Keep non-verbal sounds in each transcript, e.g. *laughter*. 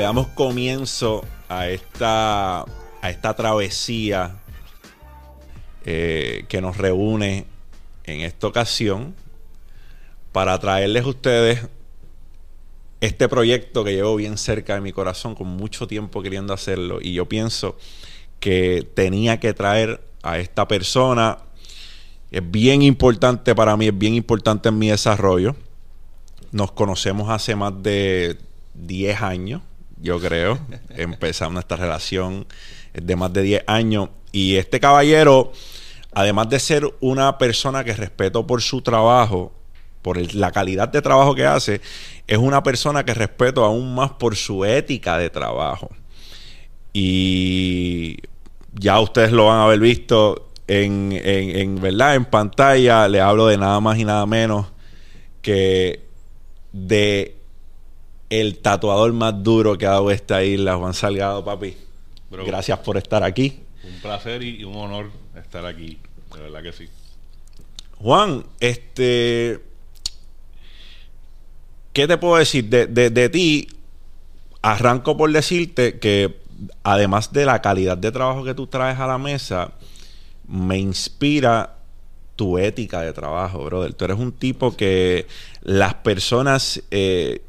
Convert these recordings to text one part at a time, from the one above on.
le damos comienzo a esta, a esta travesía eh, que nos reúne en esta ocasión para traerles a ustedes este proyecto que llevo bien cerca de mi corazón, con mucho tiempo queriendo hacerlo. Y yo pienso que tenía que traer a esta persona. Es bien importante para mí, es bien importante en mi desarrollo. Nos conocemos hace más de 10 años, yo creo. Empezamos nuestra relación de más de 10 años. Y este caballero, además de ser una persona que respeto por su trabajo, por la calidad de trabajo que hace, es una persona que respeto aún más por su ética de trabajo. Y ya ustedes lo van a haber visto en, ¿verdad? en pantalla. Le hablo de nada más y nada menos que de el tatuador más duro que ha dado esta isla, Juan Salgado, papi. Gracias por estar aquí. Un placer y un honor estar aquí, de verdad que sí. Juan, este ¿qué te puedo decir? De, ti, arranco por decirte que además de la calidad de trabajo que tú traes a la mesa, me inspira tu ética de trabajo, brother. Tú eres un tipo que las personas eh,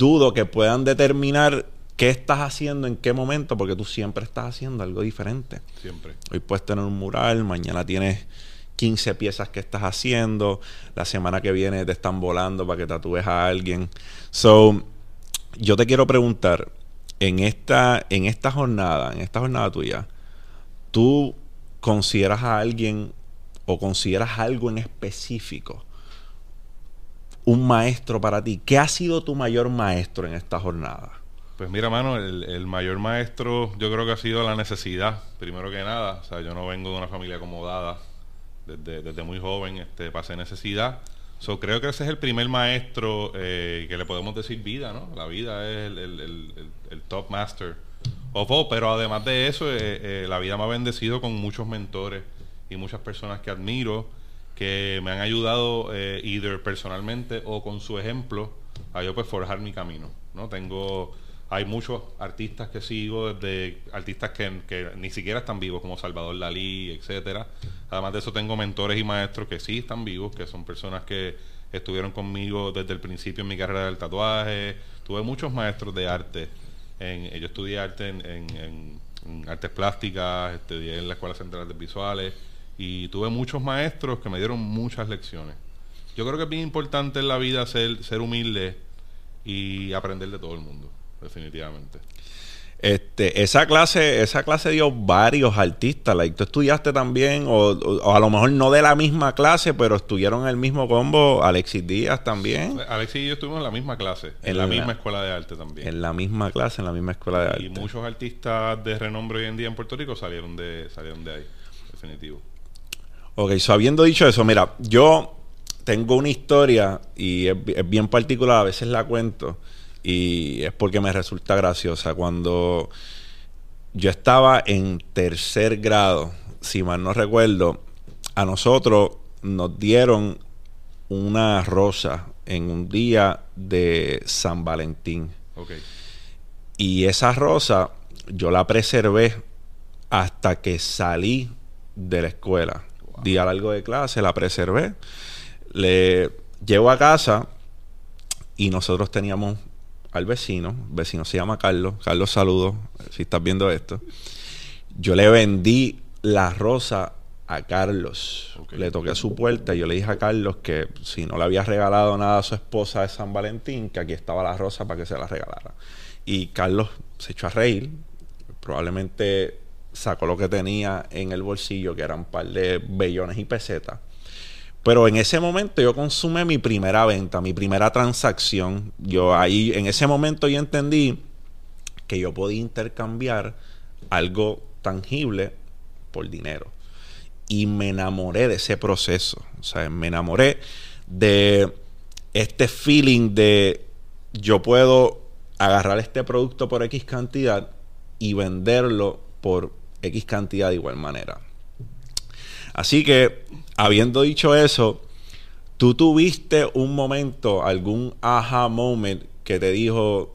dudo que puedan determinar qué estás haciendo en qué momento, porque tú siempre estás haciendo algo diferente. Siempre. Hoy puedes tener un mural, mañana tienes 15 piezas que estás haciendo. La semana que viene te están volando para que tatúes a alguien. So, yo te quiero preguntar, en esta, en esta jornada, en esta jornada tuya, ¿tú consideras a alguien o consideras algo en específico un maestro para ti? ¿Qué ha sido tu mayor maestro en esta jornada? Pues mira, mano, el, el, mayor maestro yo creo que ha sido la necesidad, primero que nada. O sea, yo no vengo de una familia acomodada desde, muy joven este, pasé necesidad. So, creo que ese es el primer maestro eh, que le podemos decir vida, ¿no? La vida es el, top master of all, pero además de eso, eh, eh, la vida me ha bendecido con muchos mentores y muchas personas que admiro, que me han ayudado, either personalmente o con su ejemplo, a yo pues forjar mi camino, ¿no? Tengo hay muchos artistas que sigo, desde artistas que, ni siquiera están vivos, como Salvador Dalí, etcétera. Además de eso, tengo mentores y maestros que sí están vivos, que son personas que estuvieron conmigo desde el principio en mi carrera del tatuaje. Tuve muchos maestros de arte. En, yo estudié arte en, artes plásticas, estudié en la Escuela Central de Visuales y tuve muchos maestros que me dieron muchas lecciones. Yo creo que es bien importante en la vida ser, ser humilde y aprender de todo el mundo definitivamente. Este, esa clase, esa clase dio varios artistas. Like, ¿Tú estudiaste también? O, a lo mejor no de la misma clase, pero estuvieron en el mismo combo. Alexis Díaz también. Alexis y yo estuvimos en la misma clase, en, la, misma escuela de arte también. En la misma clase, en la misma escuela de arte. Y muchos artistas de renombre hoy en día en Puerto Rico salieron de, salieron de ahí, definitivo. Ok, so habiendo dicho eso, mira, yo tengo una historia y es bien particular, a veces la cuento y es porque me resulta graciosa. Cuando yo estaba en tercer grado, si mal no recuerdo, a nosotros nos dieron una rosa en un día de San Valentín. Y esa rosa yo la preservé hasta que salí de la escuela. Día largo de clase, la preservé. Le llevo a casa y nosotros teníamos al vecino, el vecino se llama Carlos, Carlos saludo, si estás viendo esto, yo le vendí la rosa a Carlos. Le toqué a su puerta y yo le dije a Carlos que si no le había regalado nada a su esposa de San Valentín, que aquí estaba la rosa para que se la regalara. Y Carlos se echó a reír, probablemente sacó lo que tenía en el bolsillo, que eran un par de bellones y pesetas, pero en ese momento yo consumé mi primera venta, mi primera transacción. Yo ahí, en ese momento yo entendí que yo podía intercambiar algo tangible por dinero. Y me enamoré de ese proceso. O sea, me enamoré de este feeling de yo puedo agarrar este producto por X cantidad y venderlo por X cantidad de igual manera. Así que, habiendo dicho eso, ¿tú tuviste un momento, algún aha moment que te dijo,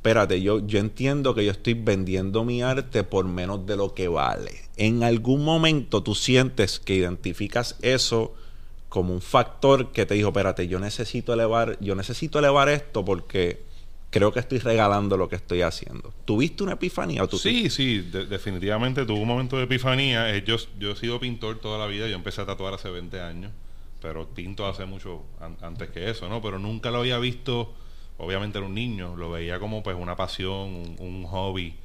espérate, yo, yo entiendo que yo estoy vendiendo mi arte por menos de lo que vale. En algún momento tú sientes que identificas eso como un factor que te dijo, espérate, yo necesito elevar, yo necesito elevar esto porque creo que estoy regalando lo que estoy haciendo. ¿Tuviste una epifanía? O tú sí, sí, definitivamente tuve un momento de epifanía. Eh, yo, yo he sido pintor toda la vida, yo empecé a tatuar hace 20 años, pero pinto hace mucho antes que eso, ¿no? Pero nunca lo había visto, obviamente era un niño, lo veía como pues una pasión, un, hobby,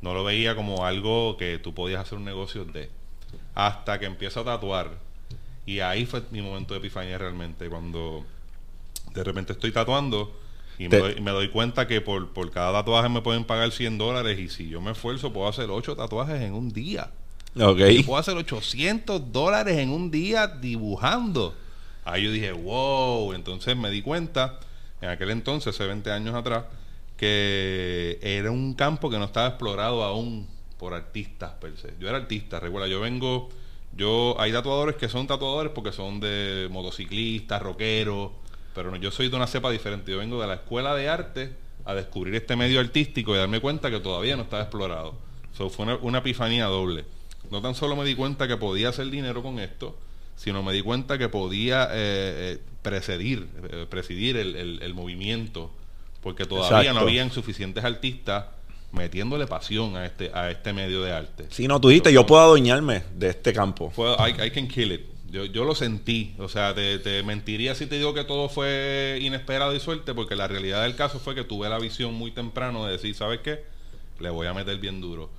no lo veía como algo que tú podías hacer un negocio de. Hasta que empiezo a tatuar. Y ahí fue mi momento de epifanía realmente, cuando de repente estoy tatuando y me, doy, cuenta que por, por cada tatuaje me pueden pagar 100 dólares y si yo me esfuerzo puedo hacer 8 tatuajes en un día. Ok. puedo hacer 800 dólares en un día dibujando. Ahí yo dije, wow. Entonces me di cuenta, en aquel entonces, hace 20 años atrás, que era un campo que no estaba explorado aún por artistas per se. Yo era artista, recuerda, yo vengo, yo hay tatuadores que son tatuadores porque son de motociclistas, rockeros pero yo soy de una cepa diferente. Yo vengo de la escuela de arte a descubrir este medio artístico y darme cuenta que todavía no estaba explorado. So, fue una, epifanía doble. No tan solo me di cuenta que podía hacer dinero con esto, sino me di cuenta que podía eh, eh, presidir, eh, presidir el, movimiento, porque todavía no habían suficientes artistas metiéndole pasión a este a este medio de arte. Si no, tú dijiste, yo puedo adueñarme de este campo. I, I can kill it. Yo, yo lo sentí, o sea, te, mentiría si te digo que todo fue inesperado y suerte, porque la realidad del caso fue que tuve la visión muy temprano de decir, ¿sabes qué? Le voy a meter bien duro.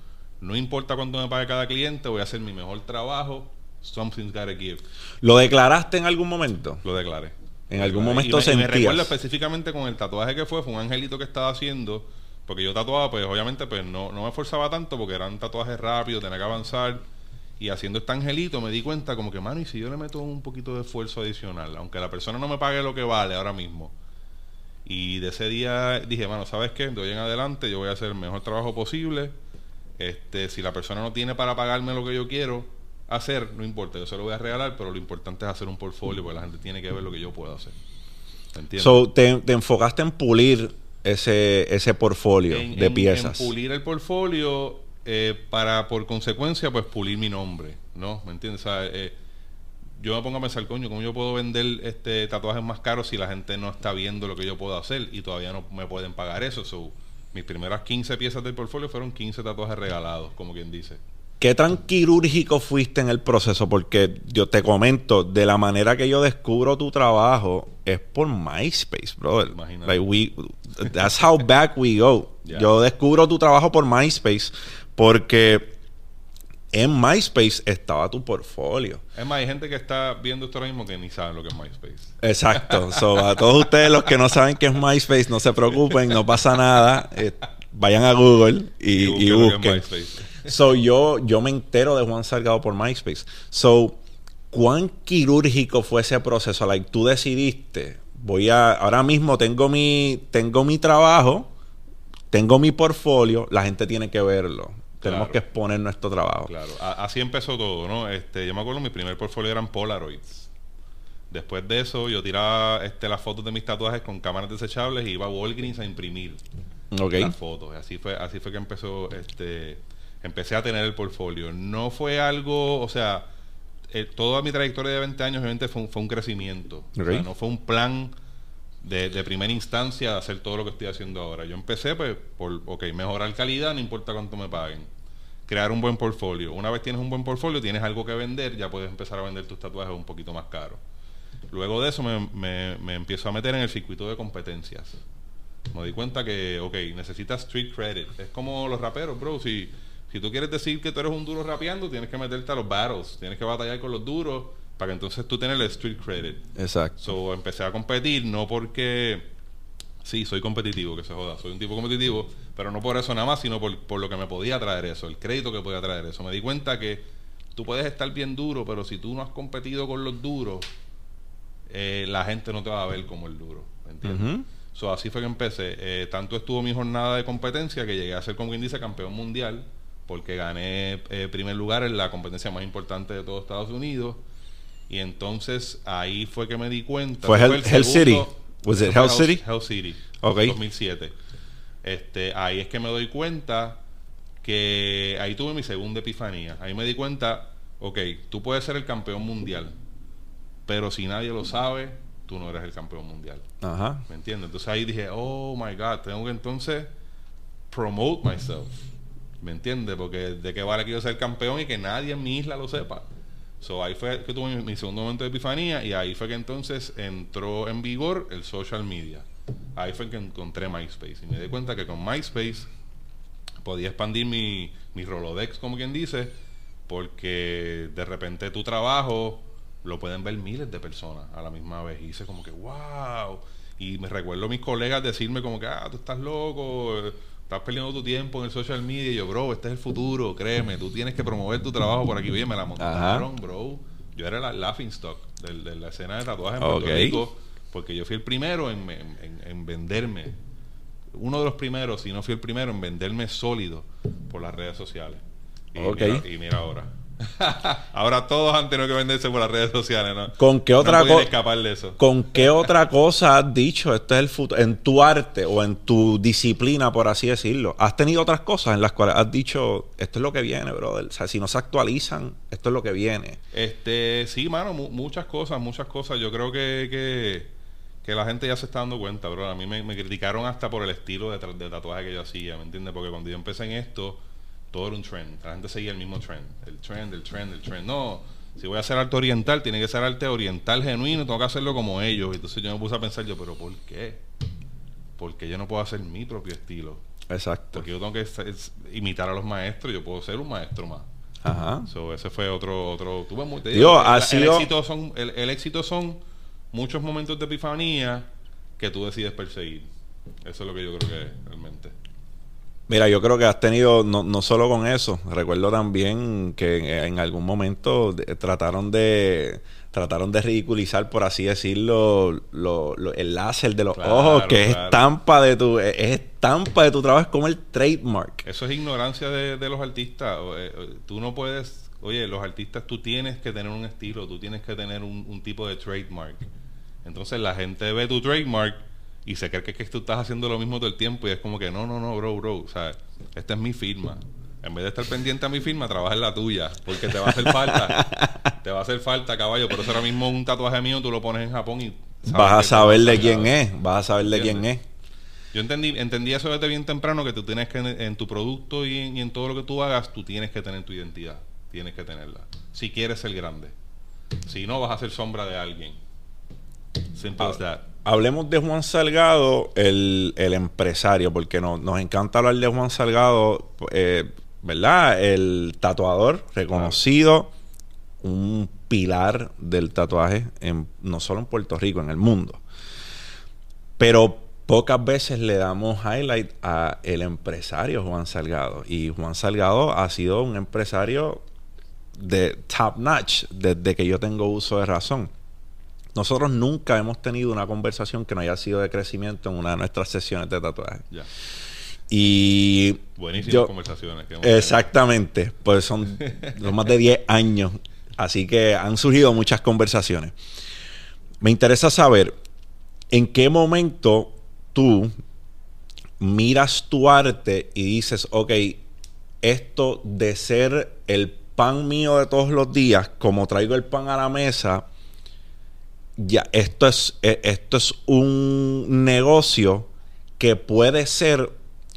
No importa cuánto me pague cada cliente, voy a hacer mi mejor trabajo. Something's gotta give. ¿Lo declaraste en algún momento? Lo declaré. En algún momento se me recuerdo específicamente con el tatuaje que fue, fue un angelito que estaba haciendo, porque yo tatuaba, pues obviamente pues no, no me esforzaba tanto porque eran tatuajes rápidos, tenía que avanzar y haciendo este angelito me di cuenta como que, mano, y si yo le meto un poquito de esfuerzo adicional, aunque la persona no me pague lo que vale ahora mismo. Y de ese día dije, mano, ¿sabes qué? De hoy en adelante yo voy a hacer el mejor trabajo posible. Este, si la persona no tiene para pagarme lo que yo quiero hacer, no importa, yo se lo voy a regalar, pero lo importante es hacer un portfolio porque la gente tiene que ver lo que yo puedo hacer. ¿Entiendes? So, te, enfocaste en pulir ese, ese portfolio de piezas. En pulir el portfolio eh, para por consecuencia pues pulir mi nombre, ¿no? ¿Me entiendes? Eh, yo me pongo a pensar, coño, ¿cómo yo puedo vender este tatuajes más caros si la gente no está viendo lo que yo puedo hacer y todavía no me pueden pagar eso? mis primeras 15 piezas del portfolio fueron 15 tatuajes regalados, como quien dice. ¿Qué tan quirúrgico fuiste en el proceso? Porque yo te comento, de la manera que yo descubro tu trabajo es por MySpace, brother. Like that's how back we go. Yo descubro tu trabajo por MySpace porque en MySpace estaba tu portfolio. Es más, hay gente que está viendo esto ahora mismo que ni saben lo que es MySpace. Exacto. so, a todos ustedes los que no saben qué es MySpace, no se preocupen, no pasa nada. Eh, vayan a Google y, busquen. So, yo, yo me entero de Juan Salgado por MySpace. So, ¿cuán quirúrgico fue ese proceso? Like, tú decidiste, voy a, ahora mismo tengo mi, tengo mi trabajo, tengo mi portfolio, la gente tiene que verlo tenemos que exponer nuestro trabajo. Claro, así empezó todo, ¿no? Este, yo me acuerdo mi primer portfolio eran Polaroids. Después de eso, yo tiraba este, las fotos de mis tatuajes con cámaras desechables y iba a Walgreens a imprimir las fotos. Así fue, así fue que empezó, este, empecé a tener el portfolio. No fue algo, o sea, eh, toda mi trayectoria de 20 años obviamente fue un, fue un crecimiento. no fue un plan de, de, primera instancia hacer todo lo que estoy haciendo ahora. Yo empecé pues por, ok, mejorar calidad, no importa cuánto me paguen. Crear un buen portfolio. Una vez tienes un buen portfolio, tienes algo que vender, ya puedes empezar a vender tus tatuajes un poquito más caro. Luego de eso me, me, me empiezo a meter en el circuito de competencias. Me di cuenta que, ok, necesitas street credit. Es como los raperos, bro. Si, si tú quieres decir que tú eres un duro rapeando, tienes que meterte a los battles. Tienes que batallar con los duros para que entonces tú tengas el street credit. Exacto. So empecé a competir, no porque sí, soy competitivo, que se joda, soy un tipo competitivo, pero no por eso nada más, sino por, por, lo que me podía traer eso, el crédito que podía traer eso. Me di cuenta que tú puedes estar bien duro, pero si tú no has competido con los duros, eh, la gente no te va a ver como el duro, ¿entiendes? so, así fue que empecé. Eh, tanto estuvo mi jornada de competencia que llegué a ser, como quien dice, campeón mundial, porque gané eh, primer lugar en la competencia más importante de todo Estados Unidos. Y entonces ahí fue que me di cuenta. ¿Fue Hell, City? ¿Was it Hell City? Hell City. Ok. 2007. Este, ahí es que me doy cuenta que ahí tuve mi segunda epifanía. Ahí me di cuenta, ok, tú puedes ser el campeón mundial, pero si nadie lo sabe, tú no eres el campeón mundial. Ajá. ¿Me entiendes? Entonces ahí dije, oh my God, tengo que entonces promote myself. ¿Me entiendes? Porque de qué vale que yo ser campeón y que nadie en mi isla lo sepa. So ahí fue que tuve mi, segundo momento de epifanía y ahí fue que entonces entró en vigor el social media. Ahí fue que encontré MySpace y me di cuenta que con MySpace podía expandir mi, mi Rolodex, como quien dice, porque de repente tu trabajo lo pueden ver miles de personas a la misma vez. Y hice como que, wow. Y me recuerdo a mis colegas decirme como que, ah, tú estás loco, eh, estás perdiendo tu tiempo en el social media. Y yo, bro, este es el futuro, créeme, tú tienes que promover tu trabajo por aquí. Oye, me la montaron, bro. Yo era la laughing stock de, la escena de tatuajes en Puerto. Rico, porque yo fui el primero en, en- en- en venderme. Uno de los primeros, si no fui el primero, en venderme sólido por las redes sociales. Y, Ok. mira, y mira ahora. *laughs* ahora todos han tenido que venderse por las redes sociales, ¿no? ¿Con qué otra cosa? escapar de eso. ¿Con qué otra cosa has dicho? Este es el futuro. En tu arte o en tu disciplina, por así decirlo. ¿Has tenido otras cosas en las cuales has dicho, esto es lo que viene, brother? O sea, si no se actualizan, esto es lo que viene. Este, sí, mano, mu- muchas cosas, muchas cosas. Yo creo que, que, que la gente ya se está dando cuenta, bro. A mí me, me criticaron hasta por el estilo de, de tatuaje que yo hacía, ¿me entiendes? Porque cuando yo empecé en esto, todo era un trend. La gente seguía el mismo trend. El trend, el trend, el trend. No, si voy a hacer arte oriental, tiene que ser arte oriental genuino, tengo que hacerlo como ellos. Entonces yo me puse a pensar, yo, pero ¿por qué? Porque yo no puedo hacer mi propio estilo. Exacto. Porque yo tengo que imitar a los maestros, yo puedo ser un maestro más. Ajá. So, ese fue otro, otro. Tuve muy, te Digo, ha el, el sido- éxito son, el, el éxito son muchos momentos de epifanía que tú decides perseguir. Eso es lo que yo creo que es realmente. Mira, yo creo que has tenido, no, no solo con eso, recuerdo también que en, algún momento trataron de trataron de ridiculizar, por así decirlo, lo- lo- el láser de los Claro, ojos, que es estampa de tu, es es estampa de tu trabajo, es como el trademark. Eso es ignorancia de, de los artistas. Eh, eh, tú no puedes. Oye, los artistas, tú tienes que tener un estilo, tú tienes que tener un, un tipo de trademark. Entonces la gente ve tu trademark y se cree que, que tú estás haciendo lo mismo todo el tiempo y es como que no, no, no, bro, bro. O sea, esta es mi firma. En vez de estar pendiente a mi firma, trabaja en la tuya, porque te va a hacer falta. *laughs* te va a hacer falta, caballo. Por eso ahora mismo un tatuaje mío tú lo pones en Japón y Vas a saber de quién es, vas a saber de quién es. Yo entendí, entendí eso desde bien temprano, que tú tienes que, en, en tu producto y en, y en todo lo que tú hagas, tú tienes que tener tu identidad. Tienes que tenerla. Si quieres ser grande. Si no, vas a ser sombra de alguien. Simple as that. Hablemos de Juan Salgado, el, empresario, porque no- nos encanta hablar de Juan Salgado, eh, ¿verdad? El tatuador reconocido, un pilar del tatuaje, en, no solo en Puerto Rico, en el mundo. Pero pocas veces le damos highlight a el empresario Juan Salgado. Y Juan Salgado ha sido un empresario de top notch desde que yo tengo uso de razón. Nosotros nunca hemos tenido una conversación que no haya sido de crecimiento en una de nuestras sesiones de tatuaje. Ya. Y Buenísimas yo- conversaciones. que hemos tenido. exactamente, pues son, *laughs* son más de 10 años, así que han surgido muchas conversaciones. Me interesa saber en qué momento tú miras tu arte y dices, ok, esto de ser el pan mío de todos los días, como traigo el pan a la mesa, ya esto es, eh, esto es un negocio que puede ser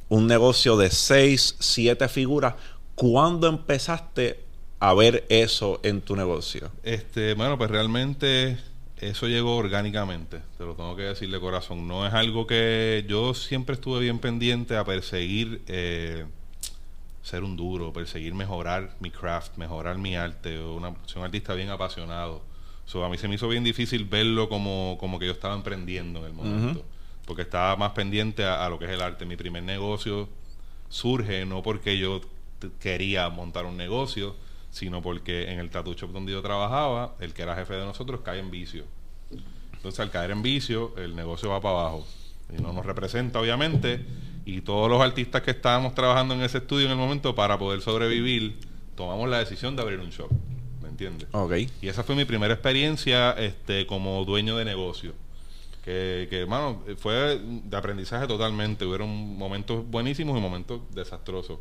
un negocio de seis, siete figuras. ¿Cuándo empezaste a ver eso en tu negocio? Este, bueno, pues realmente eso llegó orgánicamente, te lo tengo que decir de corazón. No es algo que yo siempre estuve bien pendiente a perseguir eh, ser un duro, perseguir mejorar mi craft, mejorar mi arte. Una, un artista bien apasionado. So, a mí se me hizo bien difícil verlo como, como que yo estaba emprendiendo en el momento. Porque estaba más pendiente a, a lo que es el arte. Mi primer negocio surge no porque yo quería montar un negocio, sino porque en el tattoo shop donde yo trabajaba, el que era jefe de nosotros cae en vicio. Entonces, al caer en vicio, el negocio va para abajo. Y no nos representa, obviamente. Y todos los artistas que estábamos trabajando en ese estudio en el momento, para poder sobrevivir, tomamos la decisión de abrir un shop. ¿Me entiendes? Ok. Y esa fue mi primera experiencia este, como dueño de negocio. Que, que, mano, fue de aprendizaje totalmente. Hubieron momentos buenísimos y momentos desastrosos.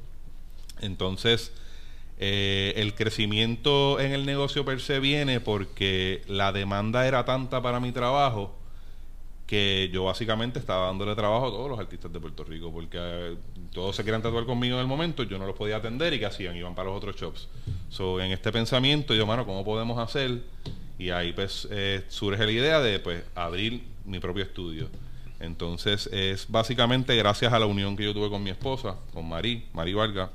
Entonces, eh, el crecimiento en el negocio per se viene porque la demanda era tanta para mi trabajo que yo básicamente estaba dándole trabajo a todos los artistas de Puerto Rico porque eh, todos se querían tatuar conmigo en el momento, yo no los podía atender y ¿qué hacían? Iban para los otros shops. So, en este pensamiento, yo, mano, ¿cómo podemos hacer? Y ahí pues eh, surge la idea de pues abrir mi propio estudio. Entonces es básicamente gracias a la unión que yo tuve con mi esposa, con Marí, Marí Vargas.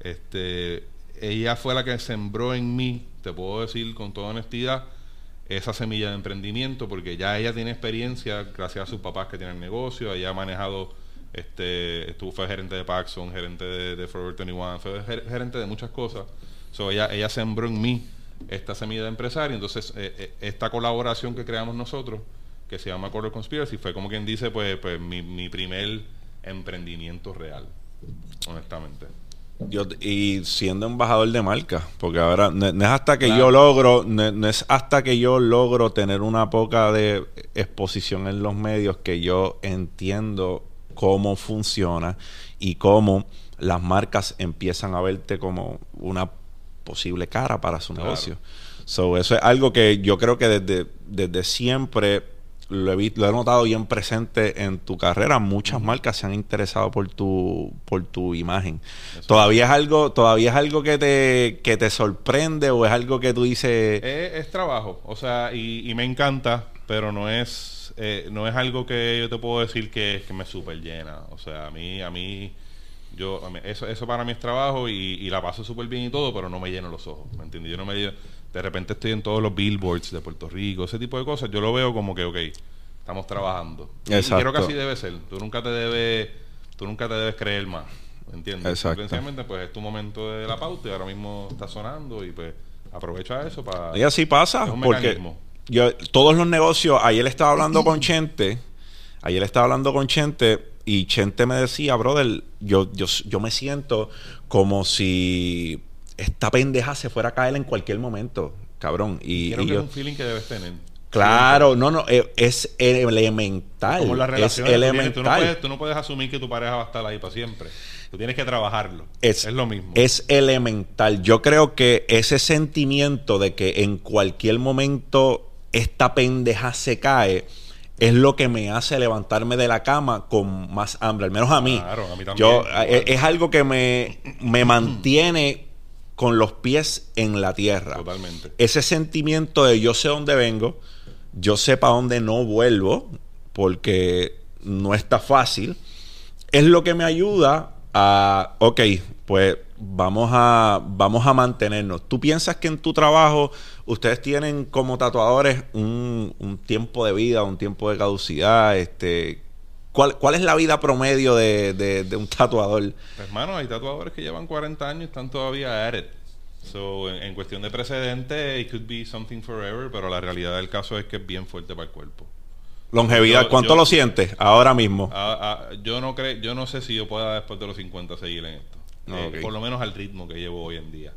Este, ella fue la que sembró en mí, te puedo decir con toda honestidad, esa semilla de emprendimiento, porque ya ella tiene experiencia, gracias a sus papás que tienen negocio, ella ha manejado, este, estuvo, fue gerente de Paxson, gerente de, de Forever 21, fue gerente de muchas cosas. So, ella, ella sembró en mí esta semilla de empresario, entonces eh, eh, esta colaboración que creamos nosotros, que se llama Color Conspiracy, fue como quien dice, pues, pues mi, mi primer emprendimiento real, honestamente. Yo, y siendo embajador de marca, porque ahora no, es hasta que yo logro, no, es hasta que yo logro tener una poca de exposición en los medios que yo entiendo cómo funciona y cómo las marcas empiezan a verte como una posible cara para su negocio. So, eso es algo que yo creo que desde, desde siempre lo he, lo he notado bien presente en tu carrera. Muchas marcas se han interesado por tu, por tu imagen. ¿Todavía es algo, todavía es algo que te, que te sorprende o es algo que tú dices? Es, trabajo, o sea, y, me encanta, pero no es, eh, no es algo que yo te puedo decir que, que me super llena. O sea, a mí, a mí, yo, eso, eso para mí es trabajo y, y la paso súper bien y todo, pero no me lleno los ojos, ¿me entiendes? Yo no me de repente estoy en todos los billboards de Puerto Rico, ese tipo de cosas, yo lo veo como que, ok, estamos trabajando. Exacto. Y creo que así debe ser. Tú nunca te debes, tú nunca te debes creer más. ¿Entiendes? Exacto. pues es tu momento de la pauta y ahora mismo está sonando y pues aprovecha eso para... Y así pasa, porque yo, todos los negocios, ayer estaba hablando con Chente, ayer estaba hablando con Chente y Chente me decía, brother, yo, yo, yo me siento como si esta pendeja se fuera a caer en cualquier momento, cabrón. Y, Creo que es un feeling que debes tener. Claro, no, no, eh, es elemental. Como la relación es elemental. Tú no, puedes, tú no, puedes, asumir que tu pareja va a estar ahí para siempre. Tú tienes que trabajarlo. Es, es, lo mismo. Es elemental. Yo creo que ese sentimiento de que en cualquier momento esta pendeja se cae es lo que me hace levantarme de la cama con más hambre, al menos a mí. Claro, a mí también. Yo, eh, es, algo que me, me *clears throat* mantiene con los pies en la tierra. Totalmente. Ese sentimiento de yo sé dónde vengo, yo sé para dónde no vuelvo, porque no está fácil, es lo que me ayuda a, ok, pues vamos a, vamos a mantenernos. ¿Tú piensas que en tu trabajo ustedes tienen como tatuadores un, un tiempo de vida, un tiempo de caducidad? Este, ¿Cuál, ¿Cuál es la vida promedio de, de, un tatuador? Pues, hermano, hay tatuadores que llevan 40 años y están todavía at it. So, en, cuestión de precedente, it could be something forever, pero la realidad del caso es que es bien fuerte para el cuerpo. Longevidad, ¿cuánto lo sientes ahora mismo? yo no creo, yo no sé si yo pueda después de los 50 seguir en esto. Eh, por lo menos al ritmo que llevo hoy en día.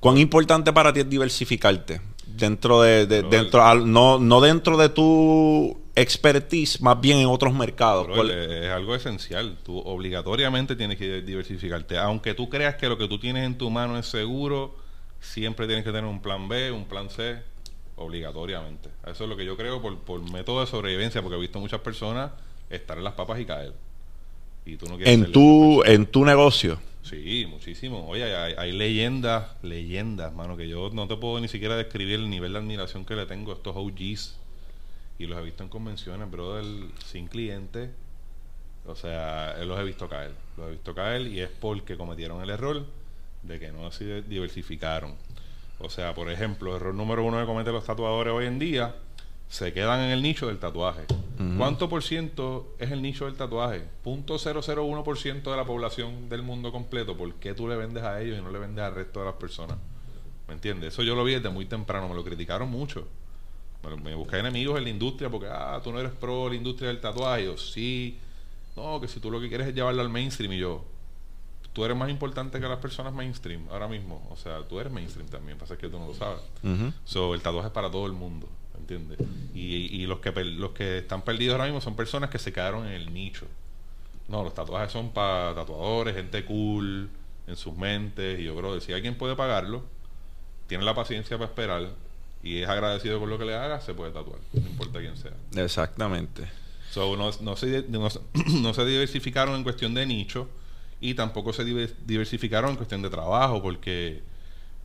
¿Cuán importante para ti es diversificarte? Dentro de, dentro, no, no dentro de tu expertise, más bien en otros mercados. es algo esencial. Tú obligatoriamente tienes que diversificarte. Aunque tú creas que lo que tú tienes en tu mano es seguro, siempre tienes que tener un plan B, un plan C, obligatoriamente. Eso es lo que yo creo por, por método de sobrevivencia, porque he visto muchas personas estar en las papas y caer. Y tú no quieres en tu en tu negocio. Sí, muchísimo. Oye, hay, hay, leyendas, leyendas, mano, que yo no te puedo ni siquiera describir el nivel de admiración que le tengo a estos OGs y los he visto en convenciones, brother, sin cliente. O sea, los he visto caer. Los he visto caer y es porque cometieron el error de que no se diversificaron. O sea, por ejemplo, el error número uno que cometen los tatuadores hoy en día, se quedan en el nicho del tatuaje. ¿Cuánto por ciento es el nicho del tatuaje? Punto por ciento de la población del mundo completo. ¿Por qué tú le vendes a ellos y no le vendes al resto de las personas? ¿Me entiendes? Eso yo lo vi desde muy temprano, me lo criticaron mucho me busqué enemigos en la industria porque, ah, tú no eres pro la industria del tatuaje. Yo, sí, no, que si tú lo que quieres es llevarlo al mainstream y yo, tú eres más importante que las personas mainstream ahora mismo. O sea, tú eres mainstream también, pasa que tú no lo sabes. So, el tatuaje es para todo el mundo. entiendes? Y, y los, que, los que están perdidos ahora mismo son personas que se quedaron en el nicho. No, los tatuajes son para tatuadores, gente cool, en sus mentes. Y yo creo que si alguien puede pagarlo, tiene la paciencia para esperar y es agradecido por lo que le haga, se puede tatuar, no importa quién sea. Exactamente. So, no, no, se, no, se *clears throat* diversificaron en cuestión de nicho y tampoco se diversificaron en cuestión de trabajo, porque,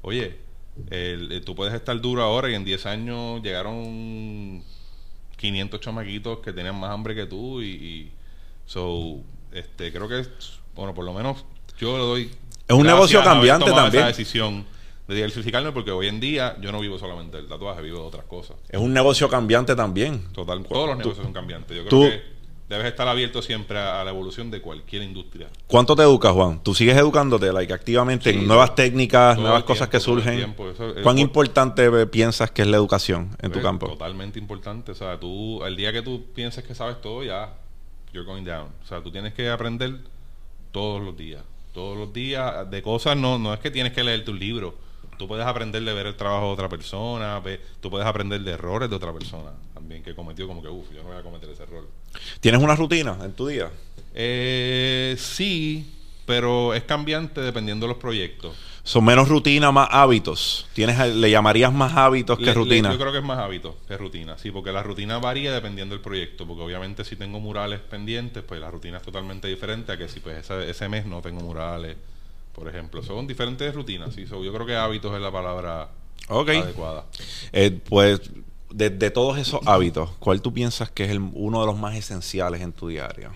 oye, el, tú puedes estar duro ahora y en 10 años llegaron 500 chamaquitos que tenían más hambre que tú y, so, este, creo que, bueno, por lo menos yo le doy... Es un negocio cambiante también. Esa decisión de diversificarme porque hoy en día yo no vivo solamente del tatuaje, vivo de otras cosas. Es un negocio cambiante también. Total, todos los negocios son cambiantes. Yo creo que debes estar abierto siempre a, la evolución de cualquier industria. ¿Cuánto te educas, Juan? ¿Tú sigues educándote like, activamente en nuevas técnicas, nuevas cosas que surgen? ¿Cuán importante piensas que es la educación en tu pues, campo? Totalmente importante. O sea, tú, el día que tú pienses que sabes todo, ya, you're going down. O sea, tú tienes que aprender todos los días. Todos los días de cosas, no, no es que tienes que leer tu libro tú puedes aprender de ver el trabajo de otra persona, tú puedes aprender de errores de otra persona también que cometió como que, uff, yo no voy a cometer ese error. ¿Tienes una rutina en tu día? Eh, sí, pero es cambiante dependiendo de los proyectos. ¿Son menos rutina, más hábitos? ¿Tienes, ¿Le llamarías más hábitos que rutina? yo creo que es más hábitos que rutina, sí, porque la rutina varía dependiendo del proyecto, porque obviamente si tengo murales pendientes, pues la rutina es totalmente diferente a que si pues ese, ese mes no tengo murales por ejemplo. Son diferentes rutinas, sí. yo creo que hábitos es la palabra adecuada. Eh, pues, de, todos esos hábitos, ¿cuál tú piensas que es uno de los más esenciales en tu diario?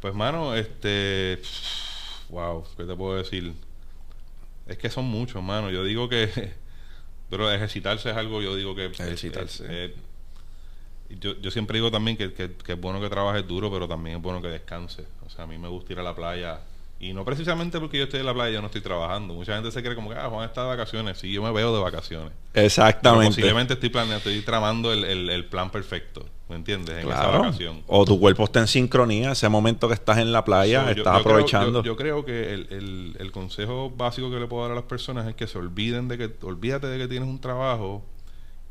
Pues, mano, este. Wow, ¿qué te puedo decir? Es que son muchos, mano. Yo digo que. *laughs* Pero ejercitarse es algo, yo digo que. Ejercitarse. yo, yo siempre digo también que, que, que es bueno que trabajes duro, pero también es bueno que descanses. O sea, a mí me gusta ir a la playa y no precisamente porque yo estoy en la playa, yo no estoy trabajando. Mucha gente se cree como que, ah, Juan está de vacaciones. Sí, yo me veo de vacaciones. Exactamente. posiblemente estoy planeando, estoy tramando el, plan perfecto. ¿Me entiendes? En esa vacación. O tu cuerpo está en sincronía. Ese momento que estás en la playa, estás aprovechando. yo, creo que el, el, consejo básico que le puedo dar a las personas es que se olviden de que, olvídate de que tienes un trabajo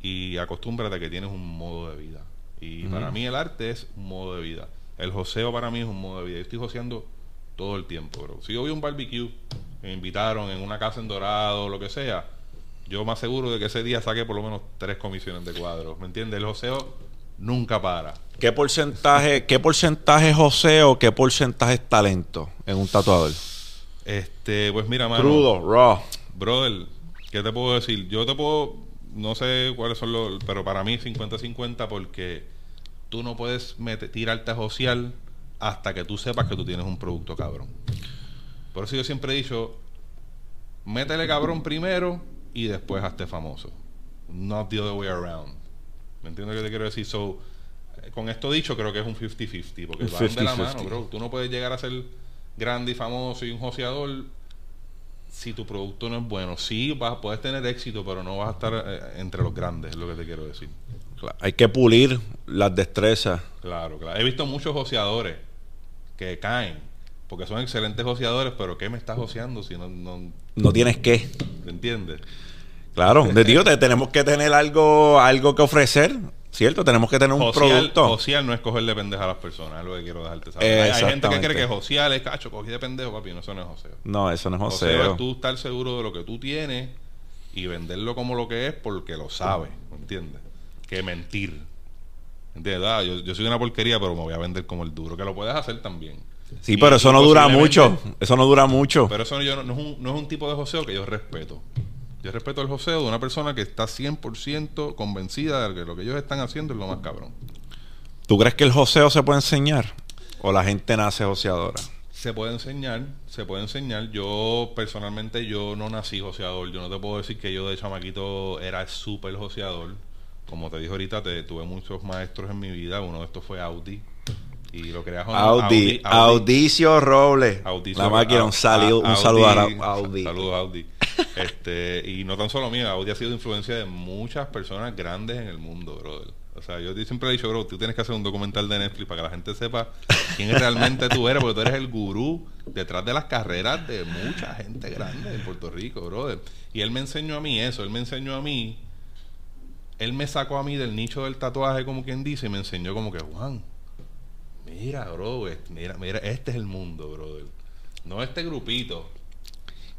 y acostúmbrate a que tienes un modo de vida. Y para mí el arte es un modo de vida. El joseo para mí es un modo de vida. Yo estoy joseando todo el tiempo, bro. Si yo voy a un barbecue, me invitaron en una casa en Dorado, lo que sea, yo más seguro de que ese día saque por lo menos tres comisiones de cuadros. ¿Me entiendes? El joseo nunca para. ¿Qué porcentaje, qué porcentaje es joseo, qué porcentaje es talento en un tatuador? Este, pues mira, mano. Crudo, raw. Brother, ¿qué te puedo decir? Yo te puedo, no sé cuáles son los, pero para mí 50-50 porque tú no puedes tirarte a josear hasta que tú sepas que tú tienes un producto cabrón. Por eso yo siempre he dicho, métele cabrón primero y después hazte famoso. Not the other way around. ¿Me entiendes lo que te quiero decir? So, eh, con esto dicho, creo que es un 50-50, porque van de la mano, bro. Tú no puedes llegar a ser grande y famoso y un joseador si tu producto no es bueno. Sí, vas, puedes tener éxito, pero no vas a estar eh, entre los grandes, es lo que te quiero decir. Hay que pulir las destrezas. Claro, claro. He visto muchos joseadores que caen. Porque son excelentes joseadores, pero ¿qué me estás joseando si no... No, tienes qué. ¿Me entiendes? Claro, de tío, te, tenemos que tener algo algo que ofrecer, ¿cierto? Tenemos que tener un producto. Josear no es cogerle pendejo a las personas, es lo que quiero dejarte saber. Hay, gente que cree que josear es cacho, cogí de pendejo, papi, no, eso no es joseo. No, eso no es joseo. es tú estar seguro de lo que tú tienes y venderlo como lo que es porque lo sabes, ¿me entiendes? Que mentir. Ah, yo, soy una porquería, pero me voy a vender como el duro, que lo puedes hacer también. Sí, pero eso no dura mucho. Eso no dura mucho. Pero eso no, es un, no, es un, tipo de joseo que yo respeto. Yo respeto el joseo de una persona que está 100% convencida de que lo que ellos están haciendo es lo más cabrón. ¿Tú crees que el joseo se puede enseñar? ¿O la gente nace joseadora? Se puede enseñar, se puede enseñar. Yo personalmente yo no nací joseador. Yo no te puedo decir que yo de chamaquito era súper joseador como te dije ahorita, te, tuve muchos maestros en mi vida. Uno de estos fue Audi. Y lo creas Audi, Audi, Audicio Robles. la máquina, un, saludo, un saludo a Audi. Saludos Audi. este, y no tan solo mío, Audi ha sido influencia de muchas personas grandes en el mundo, brother. O sea, yo siempre he dicho, bro, tú tienes que hacer un documental de Netflix para que la gente sepa quién realmente tú eres, porque tú eres el gurú detrás de las carreras de mucha gente grande en Puerto Rico, brother. Y él me enseñó a mí eso, él me enseñó a mí él me sacó a mí del nicho del tatuaje, como quien dice, y me enseñó como que, Juan, mira, bro, mira, mira, este es el mundo, brother. No este grupito.